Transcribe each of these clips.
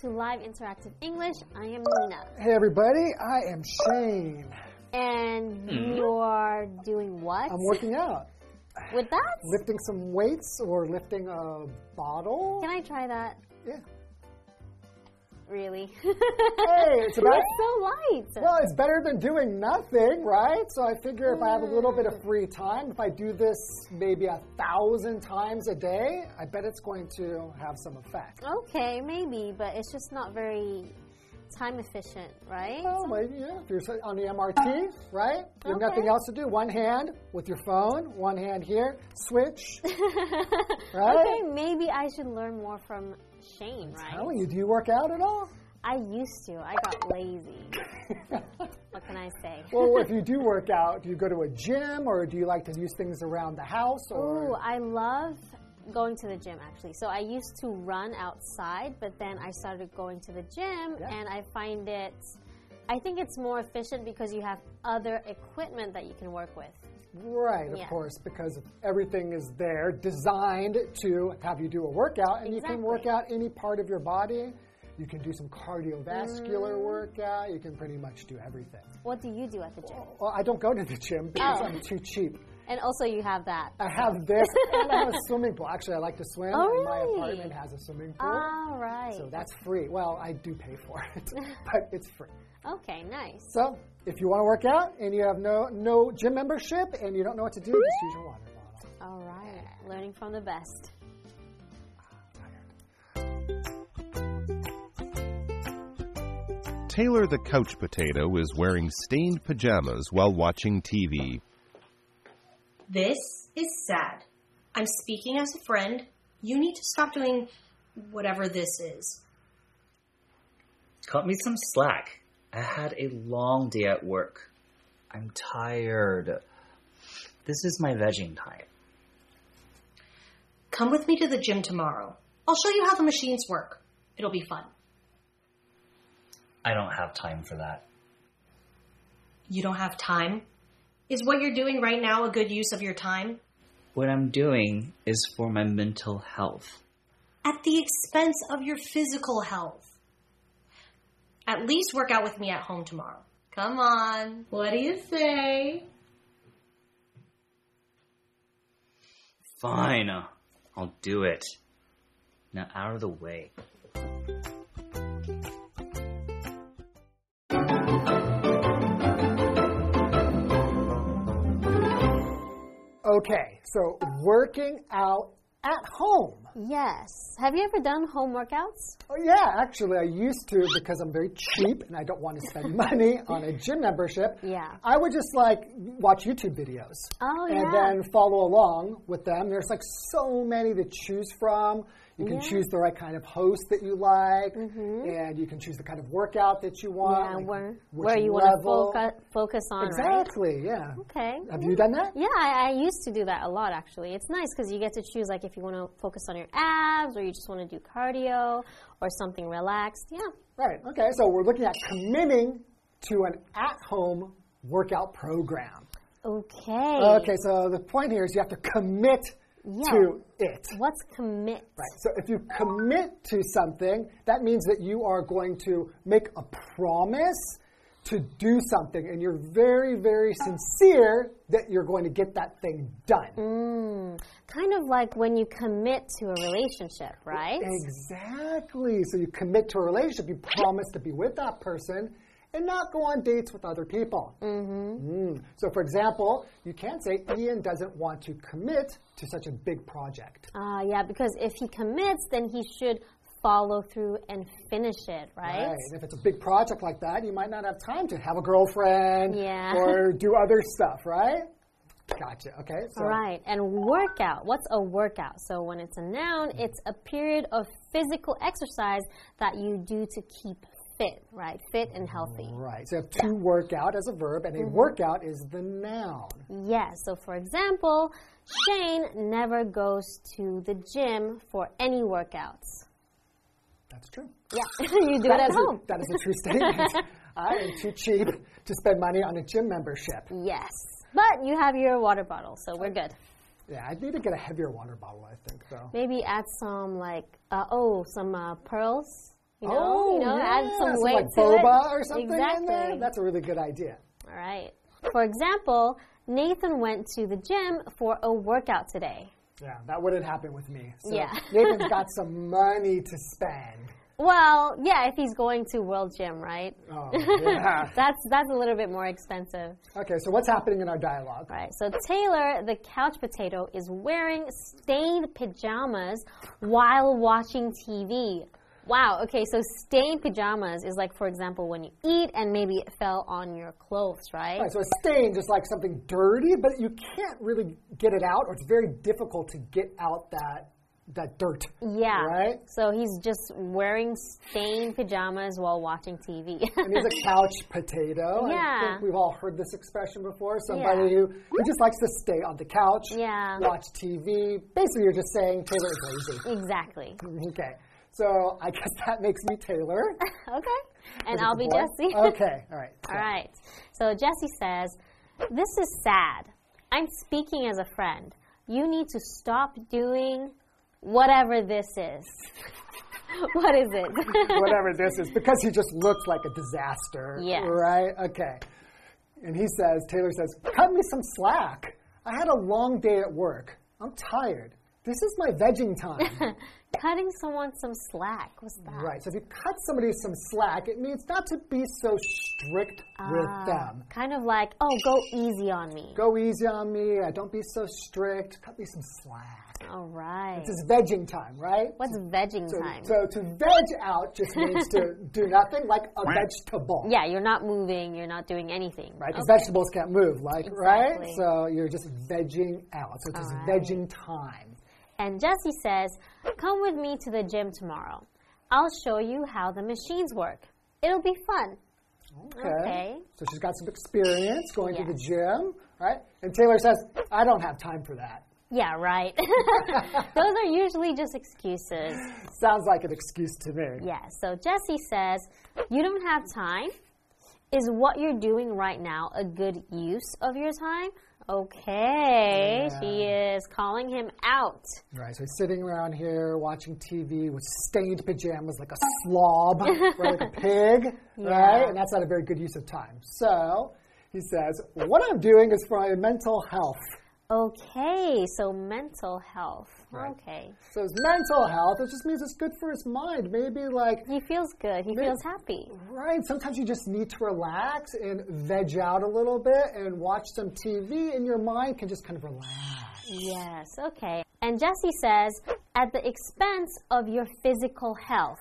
to Live Interactive English. I am Nina. Hey everybody, I am Shane. And hmm. you're doing what? I'm working out. With that? Lifting some weights or lifting a bottle. Can I try that? Yeah. Really? Hey, it's about. It's so light. Well, it's better than doing nothing, right? So I figure if I have a little bit of free time, if I do this maybe a thousand times a day, I bet it's going to have some effect. Okay, maybe, but it's just not very time efficient, right? Oh, maybe, yeah. If you're on the MRT, right? You have Okay. nothing else to do. One hand with your phone, one hand here, switch. right? Okay, maybe I should learn more from Shane, right? How you? Do you work out at all? I used to. I got lazy. What can I say? well, if you do work out, do you go to a gym or do you like to use things around the house? Or Ooh, I love going to the gym actually. So I used to run outside, but then I started going to the gym Yeah. and I find it I think it's more efficient because you have other equipment that you can work with. Right, of Yeah. course, because everything is there designed to have you do a workout, and you can work out any part of your body. You can do some cardiovascular Mm. workout. You can pretty much do everything. What do you do at the gym? Well, I don't go to the gym because Oh. I'm too cheap. And also you have that. I have this, and I have a swimming pool. Actually, I like to swim, Oh, and my apartment has a swimming pool. All right. So that's free. Well, I do pay for it, but it's free. Okay, nice. So, if you want to work out and you have no no gym membership and you don't know what to do, just use your water bottle. All right. Learning from the best. Ah, Taylor the couch potato is wearing stained pajamas while watching TV. This is sad. I'm speaking as a friend. You need to stop doing whatever this is. Cut me some slack. I had a long day at work. I'm tired. This is my vegging time. Come with me to the gym tomorrow. I'll show you how the machines work. It'll be fun. I don't have time for that. You don't have time? Is what you're doing right now a good use of your time? What I'm doing is for my mental health. At the expense of your physical health. At least work out with me at home tomorrow. Come on. What do you say? Fine. I'll do it. Now out of the way. Okay, so working out at home. Yes. Have you ever done home workouts? Oh, yeah, actually, I used to because I'm very cheap and I don't want to spend money on a gym membership. Yeah. I would just like watch YouTube videos. Oh, and yeah. And then follow along with them. There's like so many to choose from. You can Yeah. Choose the right kind of host that you like, mm-hmm. and you can choose the kind of workout that you want. yeah, like where where you want to focus focus on, right? Exactly, yeah. Okay. Have you done that? Yeah, I, I used to do that a lot actually. It's nice because you get to choose like if you want to focus on your abs or you just want to do cardio or something relaxed. Yeah. Right, okay, so we're looking at committing to an at home workout program. Okay. Okay, so the point here is you have to commit Yeah. to it. What's commit? Right. So if you commit to something, that means that you are going to make a promise to do something, and you're very, very sincere that you're going to get that thing done. Mm, kind of like when you commit to a relationship, right? Exactly. So you commit to a relationship, you promise to be with that person and not go on dates with other people. Mm. hmm. So, for example, you can't say Ian doesn't want to commit to such a big project. Uh, yeah, because if he commits, then he should follow through and finish it, right? And if it's a big project like that, you might not have time to have a girlfriend Yeah. or do other stuff, right? Gotcha. Okay. So, All right, and workout. What's a workout? So when it's a noun, it's a period of physical exercise that you do to keep fit, right? Fit and healthy. Right. So you have to work out as a verb, and a Mm-hmm. workout is the noun. Yes. So for example, Shane never goes to the gym for any workouts. That's true. Yeah, you do it at is a- home. that is a true statement. I am too cheap to spend money on a gym membership. Yes. But you have your water bottle, so we're good. Yeah, I need to get a heavier water bottle, I think, though. Maybe add some like uh, oh some uh, pearls. You know, oh, you know, yeah. add some Some, weight like to boba it. or something exactly. in there. That's a really good idea. All right. For example, Nathan went to the gym for a workout today. Yeah, that wouldn't happen with me. So Yeah. Nathan's got some money to spend. Well, yeah, if he's going to World Gym, right? Oh, yeah. That's that's a little bit more expensive. okay, so what's happening in our dialogue? Right. So Taylor, the couch potato, is wearing stained pajamas while watching TV. Wow. Okay. So stained pajamas is like, for example, when you eat and maybe it fell on your clothes, right? Right, so a stain is like something dirty, but you can't really get it out, or it's very difficult to get out that that dirt. Yeah. Right? So he's just wearing stained pajamas while watching TV. And he's a couch potato. I Yeah. think we've all heard this expression before. Somebody Yeah. who, who just likes to stay on the couch, Yeah. watch TV. Basically, you're just saying Taylor is lazy. exactly. Okay. So I guess that makes me Taylor. Okay. And I'll be boy? Jessie. Okay. All right. All right. So Jesse says, This is sad. I'm speaking as a friend. You need to stop doing whatever this is. what is it? Whatever this is, because he just looks like a disaster. Yes. Right? Okay. And he says, Taylor says, cut me some slack. I had a long day at work. I'm tired. This is my vegging time. Cutting someone some slack. What's that? right. So if you cut somebody some slack, it means not to be so strict Ah, with them. Kind of like, oh, go easy on me. Go easy on me. uh, Don't be so strict. Cut me some slack. All right. This is vegging time, right? What's vegging So, time? so to veg out just means to do nothing, like a vegetable. yeah, you're not moving, you're not doing anything. Right, because Okay. vegetables can't move, like right. So you're just vegging out. So it's just All right. vegging time. And Jesse says, Come with me to the gym tomorrow. I'll show you how the machines work. It'll be fun. Okay. Okay. So she's got some experience going to the gym, right? And Taylor says, "I don't have time for that." Yeah, right. Those are usually just excuses. Sounds like an excuse to me. Yeah, so Jesse says, You don't have time? Is what you're doing right now a good use of your time? Okay, she is calling him out. Right. So he's sitting around here watching TV with stained pajamas, like a slob, right, like a pig, right? And that's not a very good use of time. So he says, "What I'm doing is for my mental health." Okay, so mental health. Right. Okay. So his mental health, it just means it's good for his mind. Maybe like He feels good, he feels happy. Right. Sometimes you just need to relax and veg out a little bit and watch some TV, and your mind can just kind of relax. Yes, okay. And Jesse says, at the expense of your physical health,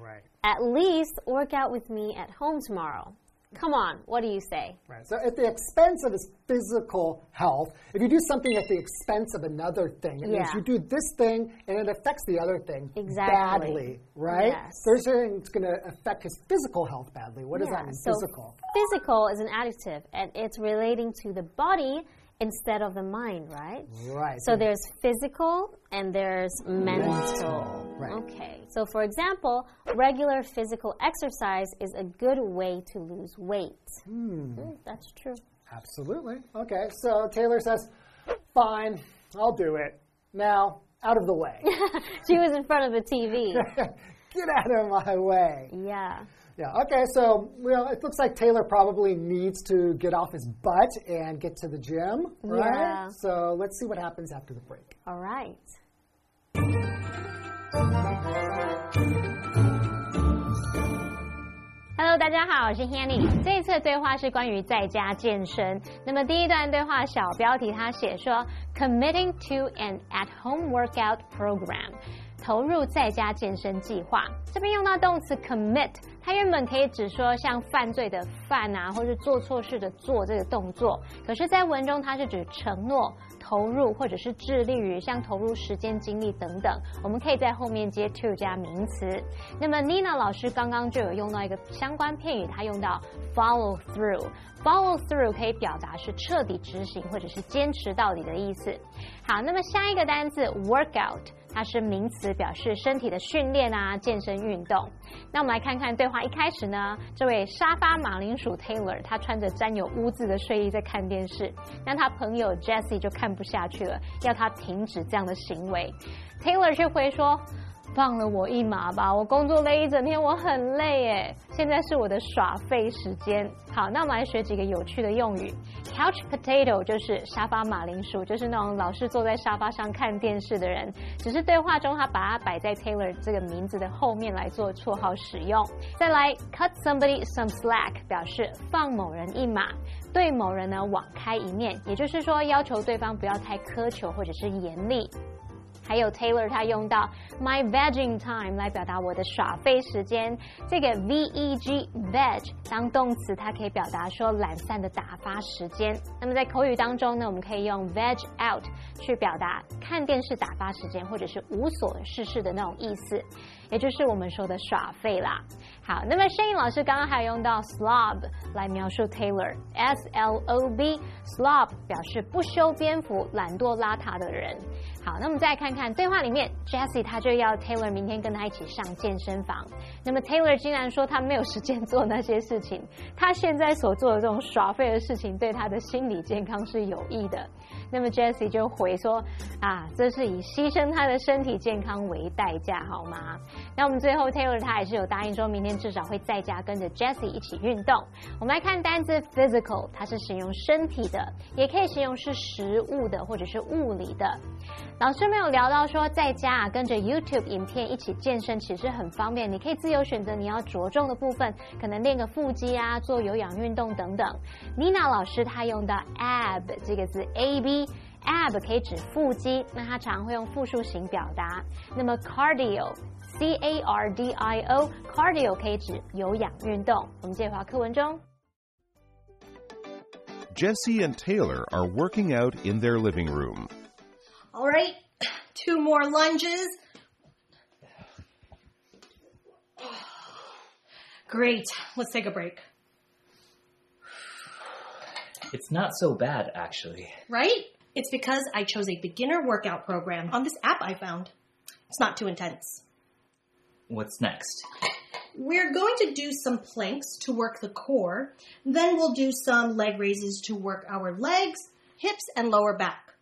Right. at least work out with me at home tomorrow. Come on, what do you say? Right. So, at the expense of his physical health, if you do something at the expense of another thing, it means you do this thing and it affects the other thing Exactly. badly, right? Yes. There's something that's going to affect his physical health badly. What does Yeah, that mean, so physical? Physical is an adjective, and it's relating to the body instead of the mind, right? Right. So there's physical and there's mental. Right. Okay. So for example, regular physical exercise is a good way to lose weight. Mm, that's true. Absolutely. Okay. So Taylor says, fine, I'll do it. Now, out of the way. she was in front of the TV. Get out of my way. yeah. Yeah, okay, so well, it looks like Taylor probably needs to get off his butt and get to the gym, right? Yeah. So let's see what happens after the break. All right. Hello，大家好，我是 Hanny。这一次的对话是关于在家健身。那么第一段对话小标题他写说，committing to an at-home workout program， 投入在家健身计划。这边用到动词 commit，它原本可以指说像犯罪的犯啊，或是做错事的做这个动作，可是，在文中它是指承诺。投入或者是致力于像投入时间、精力等等，我们可以在后面接 to 加名词。那么 Nina 老师刚刚就有用到一个相关片语，她用到 follow through。follow through 可以表达是彻底执行或者是坚持到底的意思。好，那么下一个单词 workout，它是名词，表示身体的训练啊、健身运动。那我们来看看对话一开始呢，这位沙发马铃薯 Taylor，他穿着沾有污渍的睡衣在看电视，那他朋友 Jessie 就看不下去了，要他停止这样的行为。Taylor 却回说。放了我一马吧！我工作了一整天，我很累诶。现在是我的耍废时间。好，那我们来学几个有趣的用语。Couch potato 就是沙发马铃薯，就是那种老是坐在沙发上看电视的人。只是对话中他把它摆在 Taylor 这个名字的后面来做绰号使用。再来，cut somebody some slack 表示放某人一马，对某人呢网开一面，也就是说要求对方不要太苛求或者是严厉。还有 Taylor 他用到 my vegging time 来表达我的耍废时间。这个 v e g veg 当动词，它可以表达说懒散的打发时间。那么在口语当中呢，我们可以用 veg out 去表达看电视打发时间，或者是无所事事的那种意思，也就是我们说的耍废啦。好，那么声音老师刚刚还用到 slob 来描述 Taylor，s l o b slob 表示不修边幅、懒惰邋遢的人。好，那我们再看看对话里面，Jesse 他就要 Taylor 明天跟他一起上健身房。那么 Taylor 竟然说他没有时间做那些事情，他现在所做的这种耍废的事情对他的心理健康是有益的。那么 Jesse 就回说啊，这是以牺牲他的身体健康为代价，好吗？那我们最后 Taylor 他还是有答应说明天至少会在家跟着 Jessie 一起运动。我们来看单字 physical，它是形容身体的，也可以形容是食物的或者是物理的。老师没有聊到说，在家啊跟着 YouTube 影片一起健身，其实很方便。你可以自由选择你要着重的部分，可能练个腹肌啊，做有氧运动等等。Nina 老师她用的 ab 这个字，a b ab 可以指腹肌，那她常会用复数形表达。那么 cardio c a r d i o cardio 可以指有氧运动。我们接话课文中。Jesse and Taylor are working out in their living room. All right, two more lunges. Great. Let's take a break. It's not so bad, actually. Right? It's because I chose a beginner workout program on this app I found. It's not too intense. What's next? We're going to do some planks to work the core. Then we'll do some leg raises to work our legs, hips, and lower back.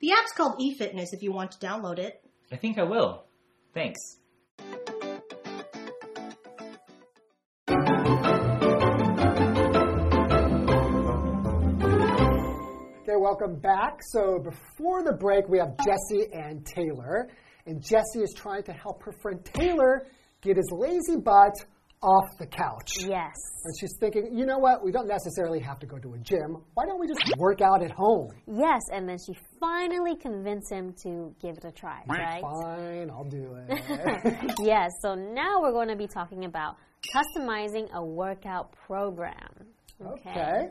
The app's called eFitness if you want to download it. I think I will. Thanks. Okay, welcome back. So before the break, we have Jesse and Taylor. And Jesse is trying to help her friend Taylor get his lazy butt off the couch. Yes. And she's thinking, you know what? We don't necessarily have to go to a gym. Why don't we just work out at home? Yes, and then she finally convinced him to give it a try, right? Fine, I'll do it. yes, so now we're going to be talking about customizing a workout program. okay.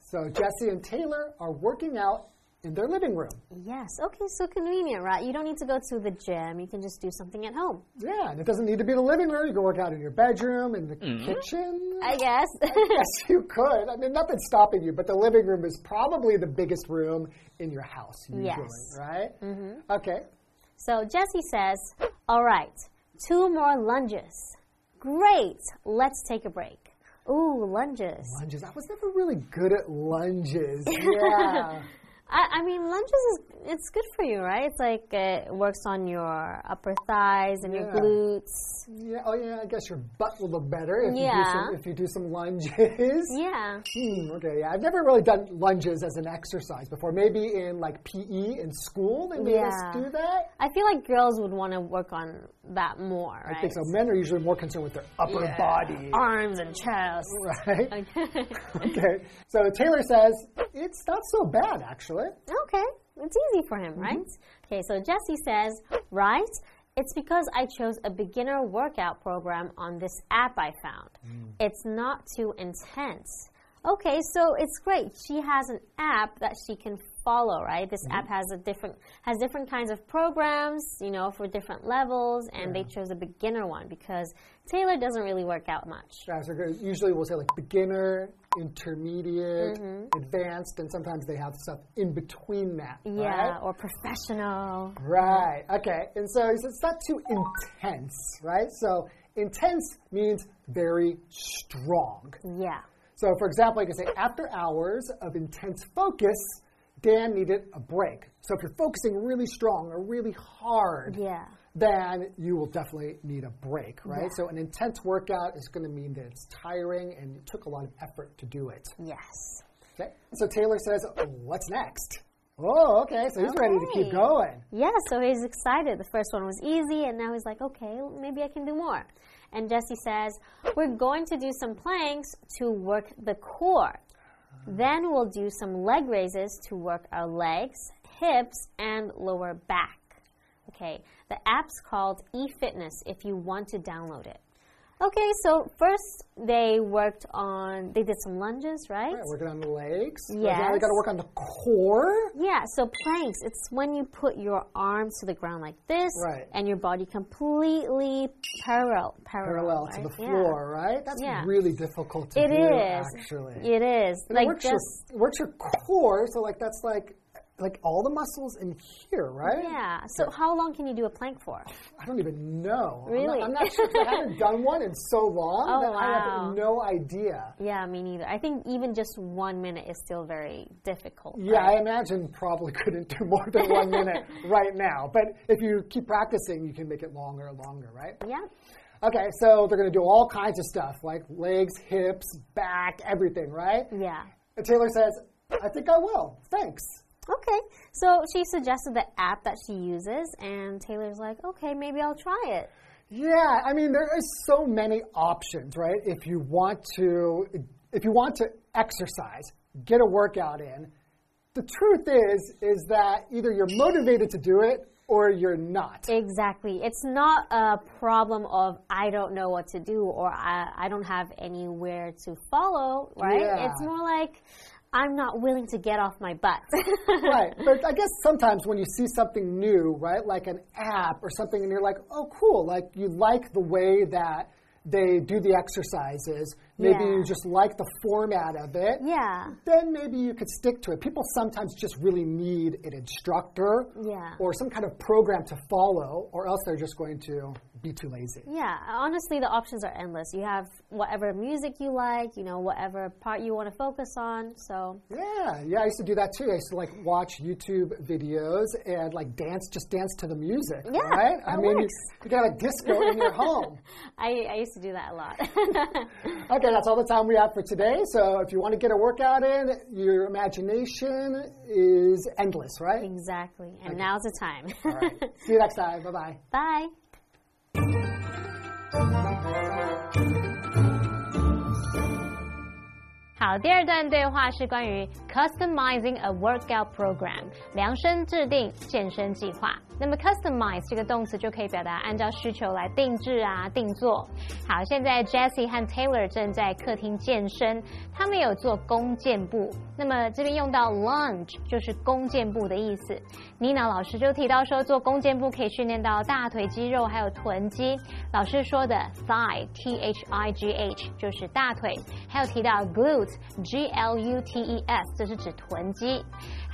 So Jesse and Taylor are working out in their living room. Yes, okay, so convenient, right? You don't need to go to the gym. You can just do something at home. Yeah, and it doesn't need to be the living room. You can work out in your bedroom, in the kitchen. I guess. yes, you could. I mean, nothing's stopping you, but the living room is probably the biggest room in your house, usually, Yes. right? Mm-hmm. Okay. so Jesse says, All right, two more lunges. Great, let's take a break. Ooh, lunges. Lunges. I was never really good at lunges. Yeah. I, I mean, lunges is it's good for you, right? It's like it works on your upper thighs and your glutes. yeah. Oh, yeah. I guess your butt will look better if you do some if you do some lunges. Yeah. Hmm, okay, yeah. I've never really done lunges as an exercise before. Maybe in like PE in school, they made us do that. I feel like girls would want to work on that more, right? I think so. Men are usually more concerned with their upper Yeah. body. Arms and chest. Right? Okay. okay. So Taylor says it's not so bad, actually. Okay. It's easy for him, right? Mm-hmm. Okay, so Jesse says, right? It's because I chose a beginner workout program on this app I found. Mm. It's not too intense. Okay, so it's great. She has an app that she can follow, right? This app has a different has different kinds of programs, you know, for different levels, and they chose a beginner one because Taylor doesn't really work out much. Yeah, so usually we'll say like beginner, intermediate, Mm-hmm. advanced, and sometimes they have stuff in between that. Yeah, right? or professional. Right. Okay. And so it's not too intense, right? So intense means very strong. Yeah. So, for example, you can say, after hours of intense focus, Dan needed a break. So, if you're focusing really strong or really hard, Yeah. then you will definitely need a break, right? Yeah. So, an intense workout is going to mean that it's tiring and it took a lot of effort to do it. Yes. Okay. So, Taylor says, What's next? Oh, okay. So, he's ready to keep going. Yeah, so he's excited. The first one was easy, and now he's like, okay, maybe I can do more. And Jesse says, we're going to do some planks to work the core. Then we'll do some leg raises to work our legs, hips, and lower back. Okay, the app's called eFitness if you want to download it. Okay, so first they worked on, they did some lunges, right? Right, working on the legs. Yeah. Now we got to work on the core. Yeah, so planks, it's when you put your arms to the ground like this Right. and your body completely parallel parallel, Parallel to right? the Yeah. floor, right? That's Yeah. really difficult to It do, is. actually. It is. And it like works, just your, works your core, so like that's like like all the muscles in here, right? yeah. So how long can you do a plank for? I don't even know. I'm not- Really? I'm not, sure. I haven't done one in so long Oh, that I have no idea. Yeah, me neither. I think even just one minute is still very difficult. Yeah, right? I imagine probably couldn't do more than one minute right now. But if you keep practicing, you can make it longer and longer, right? Yeah. Okay, so they're going to do all kinds of stuff like legs, hips, back, everything, right? Yeah. And Taylor says, I think I will. Thanks. Okay. So she suggested the app that she uses, and Taylor's like, okay, maybe I'll try it. Yeah, I mean there are so many options, right? If you want to if you want to exercise, get a workout in. The truth is is that either you're motivated to do it or you're not. Exactly. It's not a problem of I don't know what to do or I, I don't have anywhere to follow, right? Yeah. It's more like I'm not willing to get off my butt. right. But I guess sometimes when you see something new, right, like an app or something, and you're like, oh, cool, like you like the way that they do the exercises, maybe Yeah. you just like the format of it. yeah. then maybe you could stick to it. People sometimes just really need an instructor Yeah. or some kind of program to follow, or else they're just going to be too lazy. Yeah, honestly, the options are endless. You have whatever music you like, you know, whatever part you want to focus on. So, Yeah, yeah, I used to do that too. I used to like watch YouTube videos and like dance, just dance to the music, Yeah, right? I mean, you, works. you got a disco in your home. I, I used to do that a lot. Okay, that's all the time we have for today. So if you want to get a workout in, your imagination is endless, right? exactly. And now's the time. All right. See you next time. Bye bye. Bye. 好，第二段对话是关于 customizing a workout program，量身制定健身计划。 那么 customize 这个动词就可以表达按照需求来定制啊、定做。好，现在 Jessie 和 Taylor 正在客厅健身，他们有做弓箭步。那么这边用到 lunge 就是弓箭步的意思。Nina 老师就提到说，做弓箭步可以训练到大腿肌肉还有臀肌。老师说的 thigh T H I G H 就是大腿，还有提到 glutes G L U T E S 这是指臀肌。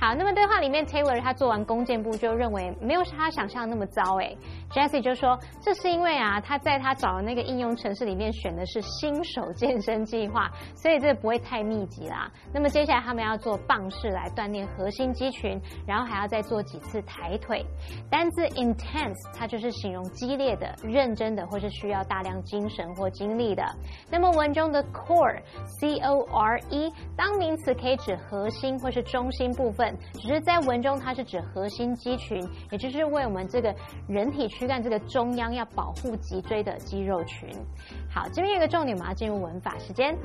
好，那么对话里面 Taylor 他做完弓箭步就认为没有他想象的那么糟诶 Jessie 就说这是因为啊他在他找的那个应用程式里面选的是新手健身计划，所以这不会太密集啦。那么接下来他们要做棒式来锻炼核心肌群，然后还要再做几次抬腿。单字 intense 它就是形容激烈的、认真的，或是需要大量精神或精力的。那么文中的 core c o r e 当名词可以指核心或是中心部分，只是在文中它是指核心肌群，也就是为我们这个人体躯干这个中央要保护脊椎的肌肉群。好，这边有一个重点，我们要进入文法时间。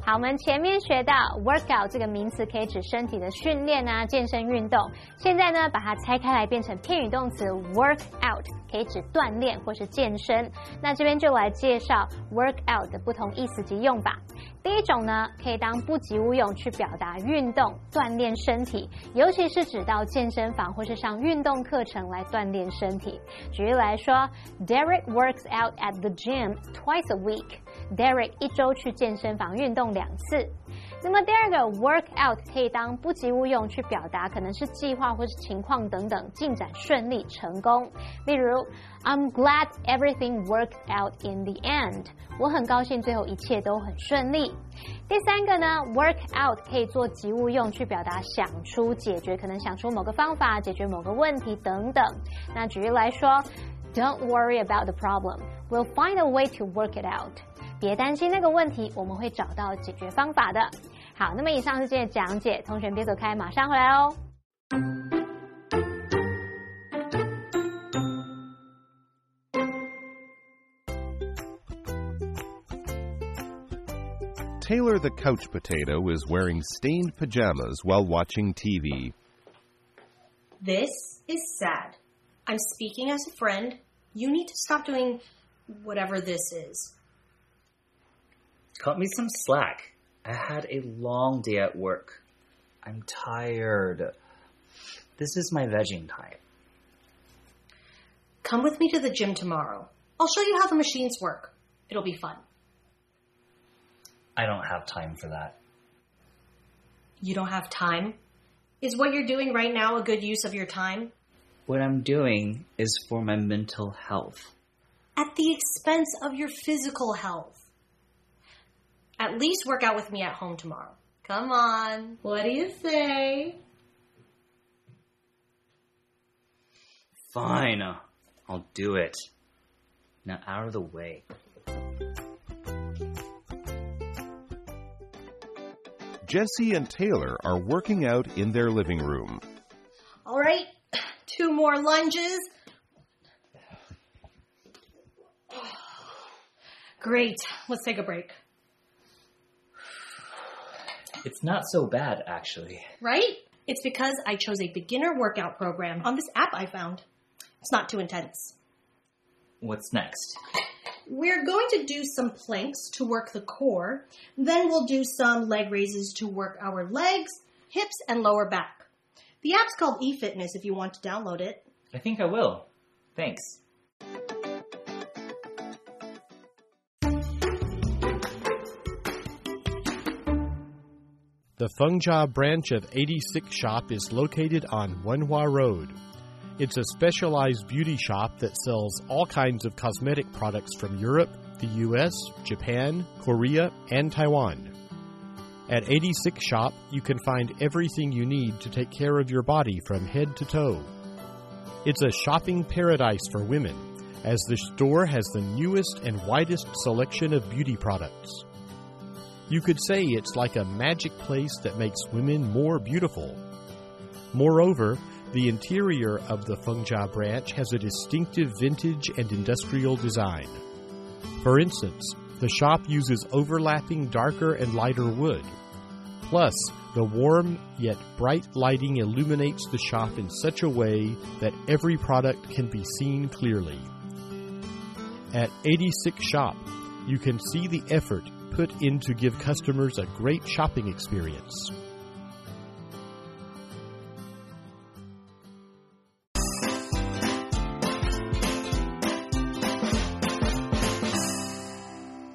好，我们前面学到 workout 这个名词可以指身体的训练啊、健身运动。现在呢，把它拆开来变成片语动词 work out，可以指锻炼或是健身。那这边就来介绍 work out 的不同意思及用法。第一种呢，可以当不及物用去表达运动、锻炼身体，尤其是指到健身房或是上运动课程来锻炼身体。举例来说，Derek works out at the gym twice a week。Derek 一周去健身房运动两次。那么第二个 work out 可以当不及物用去表达可能是计划或是情况等等进展顺利成功。例如，I'm glad everything worked out in the end。我很高兴最后一切都很顺利。第三个呢，work out 可以做及物用去表达想出解决，可能想出某个方法解决某个问题等等。那举例来说，Don't worry about the problem. We'll find a way to work it out. 别担心那个问题，我们会找到解决方法的。好，那么以上是今天的讲解，同学别走开，马上回来哦。Taylor the couch potato is wearing stained pajamas while watching TV. This is sad. I'm speaking as a friend. You need to stop doing whatever this is. Cut me some slack. I had a long day at work. I'm tired. This is my vegging time. Come with me to the gym tomorrow. I'll show you how the machines work. It'll be fun. I don't have time for that. You don't have time? Is what you're doing right now a good use of your time? What I'm doing is for my mental health. At the expense of your physical health. At least work out with me at home tomorrow. Come on. What do you say? Fine. I'll do it. Now out of the way. Jesse and Taylor are working out in their living room. All right. Two more lunges. Great. Let's take a break. It's not so bad, actually. Right? It's because I chose a beginner workout program on this app I found. It's not too intense. What's next? We're going to do some planks to work the core. Then we'll do some leg raises to work our legs, hips, and lower back. The app's called eFitness if you want to download it. I think I will. Thanks. The Fengjia branch of 86 Shop is located on Wenhua Road. It's a specialized beauty shop that sells all kinds of cosmetic products from Europe, the US, Japan, Korea, and Taiwan. At 86 Shop, you can find everything you need to take care of your body from head to toe. It's a shopping paradise for women, as the store has the newest and widest selection of beauty products. You could say it's like a magic place that makes women more beautiful. Moreover, the interior of the Fengjia branch has a distinctive vintage and industrial design. For instance, the shop uses overlapping darker and lighter wood. Plus, the warm yet bright lighting illuminates the shop in such a way that every product can be seen clearly. At 86 Shop, you can see the effort put in to give customers a great shopping experience.